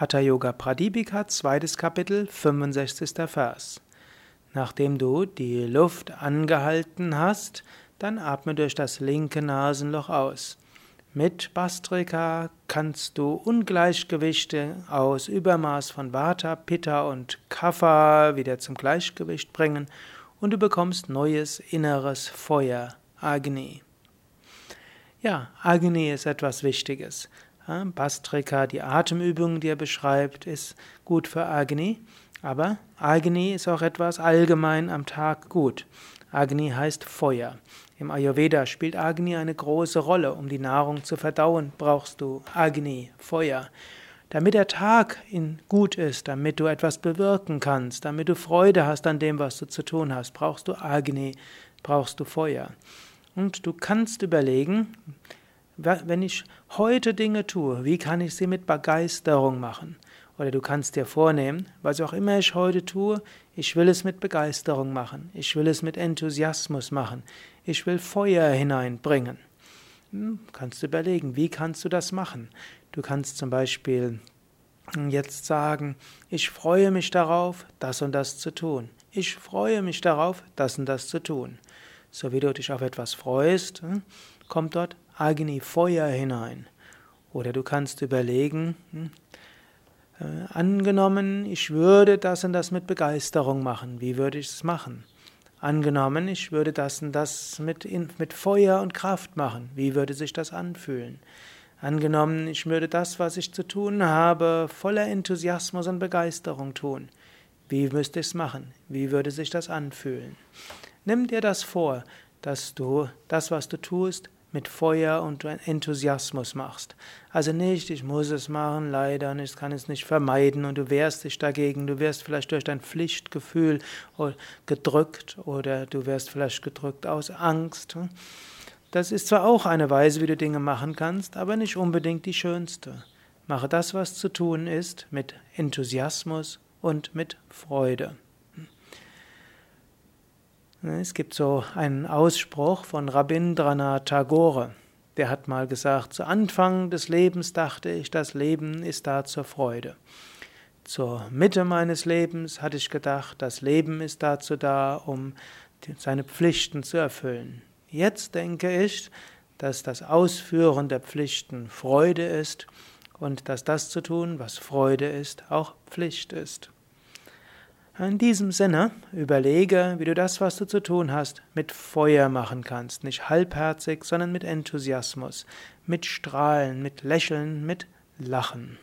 Hatha Yoga Pradipika, zweites Kapitel, 65. Vers. Nachdem du die Luft angehalten hast, dann atme durch das linke Nasenloch aus. Mit Bastrika kannst du Ungleichgewichte aus Übermaß von Vata, Pitta und Kapha wieder zum Gleichgewicht bringen und du bekommst neues inneres Feuer, Agni. Ja, Agni ist etwas Wichtiges. Bastrika, die Atemübung, die er beschreibt, ist gut für Agni, aber Agni ist auch etwas allgemein am Tag gut. Agni heißt Feuer. Im Ayurveda spielt Agni eine große Rolle. Um die Nahrung zu verdauen, brauchst du Agni, Feuer. Damit der Tag gut ist, damit du etwas bewirken kannst, damit du Freude hast an dem, was du zu tun hast, brauchst du Agni, brauchst du Feuer. Und du kannst überlegen, wenn ich heute Dinge tue, wie kann ich sie mit Begeisterung machen? Oder du kannst dir vornehmen, was auch immer ich heute tue, ich will es mit Begeisterung machen, ich will es mit Enthusiasmus machen, ich will Feuer hineinbringen. Hm, kannst du überlegen, wie kannst du das machen? Du kannst zum Beispiel jetzt sagen, ich freue mich darauf, das und das zu tun. Ich freue mich darauf, das und das zu tun. So wie du dich auf etwas freust, hm, kommt dort Agni, Feuer hinein. Oder du kannst überlegen, hm, äh, angenommen, ich würde das und das mit Begeisterung machen, wie würde ich es machen? Angenommen, ich würde das und das mit, mit Feuer und Kraft machen, wie würde sich das anfühlen? Angenommen, ich würde das, was ich zu tun habe, voller Enthusiasmus und Begeisterung tun. Wie müsste ich es machen? Wie würde sich das anfühlen? Nimm dir das vor, dass du das, was du tust, mit Feuer und Enthusiasmus machst. Also nicht, ich muss es machen, leider, ich kann es nicht vermeiden und du wehrst dich dagegen, du wirst vielleicht durch dein Pflichtgefühl gedrückt oder du wirst vielleicht gedrückt aus Angst. Das ist zwar auch eine Weise, wie du Dinge machen kannst, aber nicht unbedingt die schönste. Mache das, was zu tun ist, mit Enthusiasmus und mit Freude. Es gibt so einen Ausspruch von Rabindranath Tagore. Der hat mal gesagt, zu Anfang des Lebens dachte ich, das Leben ist da zur Freude. Zur Mitte meines Lebens hatte ich gedacht, das Leben ist dazu da, um seine Pflichten zu erfüllen. Jetzt denke ich, dass das Ausführen der Pflichten Freude ist und dass das zu tun, was Freude ist, auch Pflicht ist. In diesem Sinne, überlege, wie du das, was du zu tun hast, mit Feuer machen kannst. Nicht halbherzig, sondern mit Enthusiasmus, mit Strahlen, mit Lächeln, mit Lachen.